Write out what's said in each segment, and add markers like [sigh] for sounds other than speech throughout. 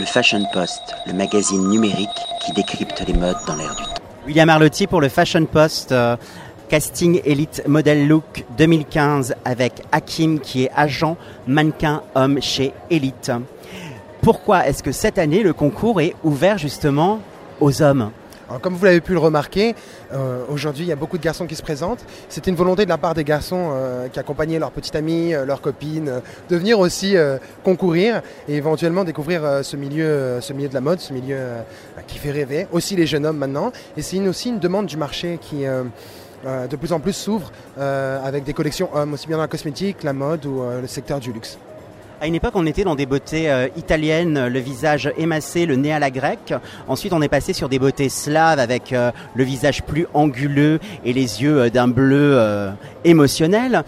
Le Fashion Post, le magazine numérique qui décrypte les modes dans l'air du temps. William Arlotti pour le Fashion Post. euh, casting Elite Model Look 2015 avec Hakim qui est agent mannequin homme chez Elite. Pourquoi est-ce que cette année le concours est ouvert justement aux hommes? Alors, comme vous l'avez pu le remarquer, euh, aujourd'hui il y a beaucoup de garçons qui se présentent. C'était une volonté de la part des garçons euh, qui accompagnaient leurs petites amies, euh, leurs copines, de venir aussi concourir et éventuellement découvrir ce, milieu, ce milieu de la mode, ce milieu euh, qui fait rêver. Aussi les jeunes hommes maintenant. Et c'est aussi une demande du marché qui de plus en plus s'ouvre avec des collections hommes, aussi bien dans la cosmétique, la mode ou le secteur du luxe. À une époque, on était dans des beautés euh, italiennes, le visage émacé, le nez à la grecque. Ensuite, on est passé sur des beautés slaves avec euh, le visage plus anguleux et les yeux euh, d'un bleu euh, émotionnel.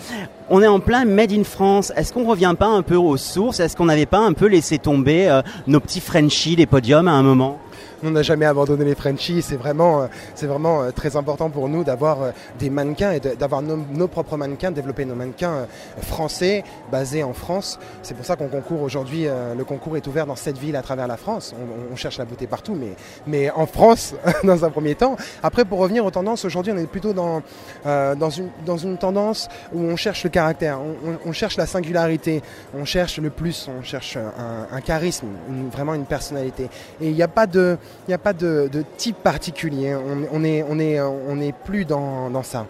On est en plein Made in France. Est-ce qu'on revient pas un peu aux sources? Est-ce qu'on n'avait pas un peu laissé tomber euh, nos petits Frenchies des podiums à un moment? On n'a jamais abandonné les Frenchies. C'est vraiment, euh, c'est vraiment euh, très important pour nous d'avoir euh, des mannequins et d'avoir nos, propres mannequins, développer nos mannequins français, basés en France. C'est pour ça qu'on concourt aujourd'hui. Le concours est ouvert dans sept villes à travers la France. On, cherche la beauté partout, mais, mais en France [laughs] dans un premier temps. Après, pour revenir aux tendances, aujourd'hui, on est plutôt dans, dans, une, dans une tendance où on cherche le caractère, on, cherche la singularité, on cherche le plus, on cherche un, charisme, vraiment une personnalité. Et il n'y a pas de, il n'y a pas de, de type particulier. On, on est, on est, on est plus dans, dans ça.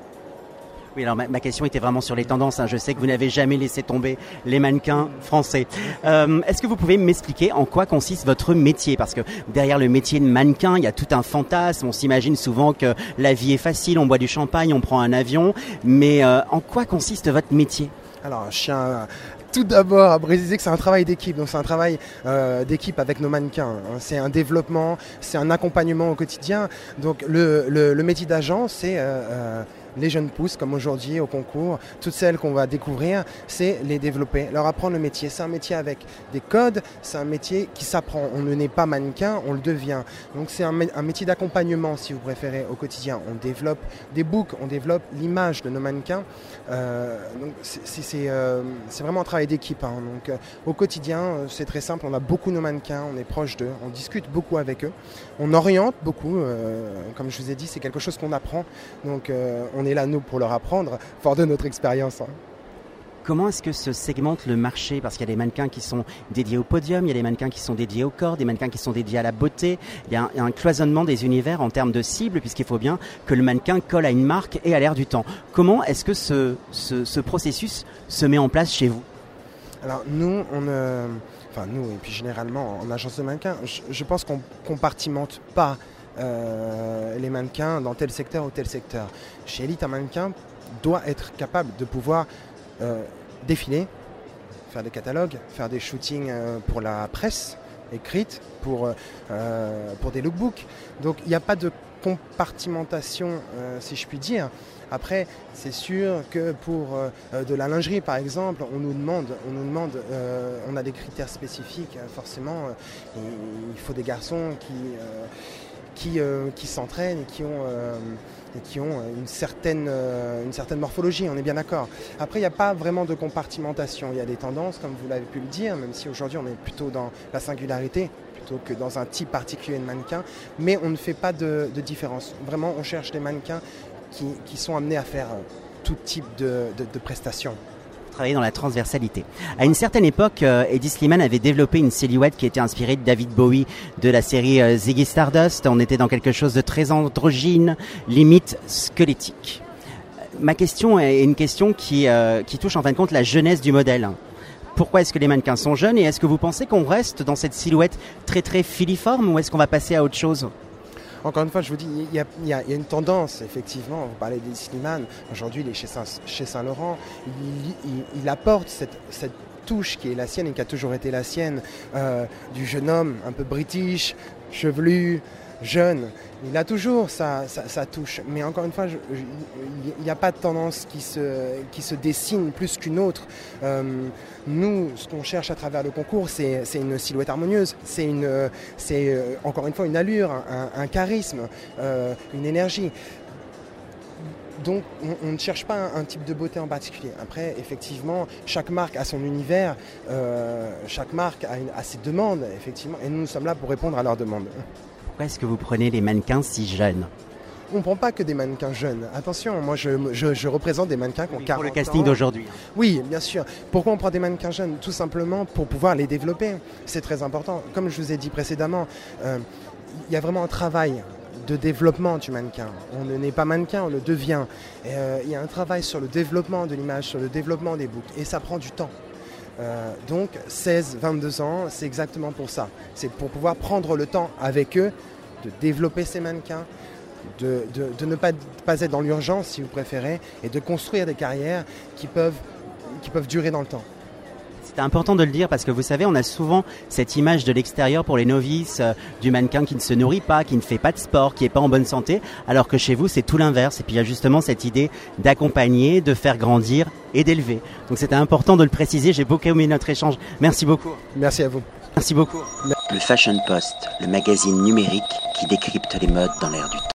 Oui, alors ma, ma question était vraiment sur les tendances. hein. Je sais que vous n'avez jamais laissé tomber les mannequins français. Euh, Est-ce que vous pouvez m'expliquer en quoi consiste votre métier? Parce que derrière le métier de mannequin, il y a tout un fantasme. On s'imagine souvent que la vie est facile, on boit du champagne, on prend un avion. Mais euh, en quoi consiste votre métier? Alors, je à- tout d'abord à préciser que c'est un travail d'équipe. Donc, c'est un travail euh, d'équipe avec nos mannequins. hein. C'est un développement, c'est un accompagnement au quotidien. Donc, le, métier d'agent, c'est euh, euh, les jeunes pousses, comme aujourd'hui au concours. Toutes celles qu'on va découvrir, c'est les développer, leur apprendre le métier. C'est un métier avec des codes, c'est un métier qui s'apprend. On ne n'est pas mannequin, on le devient. Donc, c'est un, mé- un métier d'accompagnement, si vous préférez, au quotidien. On développe des books, on développe l'image de nos mannequins. Euh, euh, c'est vraiment un travail d'équipe. hein. Donc euh, au quotidien, c'est très simple. On a beaucoup nos mannequins, on est proche d'eux, on discute beaucoup avec eux, on oriente beaucoup. comme je vous ai dit, c'est quelque chose qu'on apprend. Donc on est là nous pour leur apprendre, fort de notre expérience. hein. Comment est-ce que se segmente le marché? Parce qu'il y a des mannequins qui sont dédiés au podium, il y a des mannequins qui sont dédiés au corps, des mannequins qui sont dédiés à la beauté. Il y a un, cloisonnement des univers en termes de cible, puisqu'il faut bien que le mannequin colle à une marque et à l'air du temps. Comment est-ce que ce, ce, ce processus se met en place chez vous? Alors nous, on, euh, enfin nous et puis généralement en agence de mannequins, je, je pense qu'on compartimente pas euh, les mannequins dans tel secteur ou tel secteur. Chez Elite, un mannequin doit être capable de pouvoir euh, défiler, faire des catalogues, faire des shootings euh, pour la presse écrite, pour, des lookbooks. Donc il n'y a pas de compartimentation, si je puis dire. Après, c'est sûr que pour de la lingerie, par exemple, on nous demande, on a des critères spécifiques, forcément. il faut des garçons qui, qui, euh, qui s'entraînent et qui ont, euh, et qui ont une, certaine, euh, une certaine morphologie, on est bien d'accord. Après, il n'y a pas vraiment de compartimentation. Il y a des tendances, comme vous l'avez pu le dire, même si aujourd'hui on est plutôt dans la singularité plutôt que dans un type particulier de mannequin, mais on ne fait pas de, différence. Vraiment, on cherche des mannequins qui, qui sont amenés à faire tout type de- de prestations. Travailler dans la transversalité. À une certaine époque, euh, Eddie Sliman avait développé une silhouette qui était inspirée de David Bowie de la série euh, Ziggy Stardust. On était dans quelque chose de très androgyne, limite squelettique. Ma question est une question qui, euh, qui touche en fin de compte la jeunesse du modèle. Pourquoi est-ce que les mannequins sont jeunes et est-ce que vous pensez qu'on reste dans cette silhouette très très filiforme ou est-ce qu'on va passer à autre chose? Encore une fois, je vous dis, il y a, une tendance, effectivement. Vous parlez des Slimane. Aujourd'hui, il est chez Saint- chez Saint-Laurent. il, apporte cette, cette touche qui est la sienne et qui a toujours été la sienne, euh, du jeune homme un peu british, chevelu, jeune. Il a toujours sa, touche. Mais encore une fois, il n'y a pas de tendance qui se, dessine plus qu'une autre. Euh, nous, ce qu'on cherche à travers le concours, c'est une silhouette harmonieuse. C'est euh, encore une fois une allure, un, charisme, euh, une énergie. donc on, ne cherche pas un, type de beauté en particulier. Après, effectivement, chaque marque a son univers, chaque marque a, une- ses demandes, effectivement, et nous sommes là pour répondre à leurs demandes. Pourquoi est-ce que vous prenez les mannequins si jeunes On ne prend pas que des mannequins jeunes. Attention, moi je, je- je représente des mannequins qui ont 40 Pour le casting d'aujourd'hui. Oui, bien sûr. Pourquoi on prend des mannequins jeunes Tout simplement pour pouvoir les développer. C'est très important. Comme je vous ai dit précédemment, euh, il y a vraiment un travail de développement du mannequin. On ne n'est pas mannequin, on le devient. Euh, il y a un travail sur le développement de l'image, sur le développement des boucles. Et ça prend du temps. Euh, donc 16, 22 ans, c'est exactement pour ça. C'est pour pouvoir prendre le temps avec eux de développer ces mannequins, de, ne pas, être dans l'urgence si vous préférez, et de construire des carrières qui peuvent durer dans le temps. C'est important de le dire parce que vous savez, on a souvent cette image de l'extérieur pour les novices euh, du mannequin qui ne se nourrit pas, qui ne fait pas de sport, qui n'est pas en bonne santé, alors que chez vous, c'est tout l'inverse. Et puis il y a justement cette idée d'accompagner, de faire grandir et d'élever. Donc c'était important de le préciser. J'ai beaucoup aimé notre échange. Merci beaucoup. Merci à vous. Merci beaucoup. Le Fashion Post, le magazine numérique qui décrypte les modes dans l'air du temps.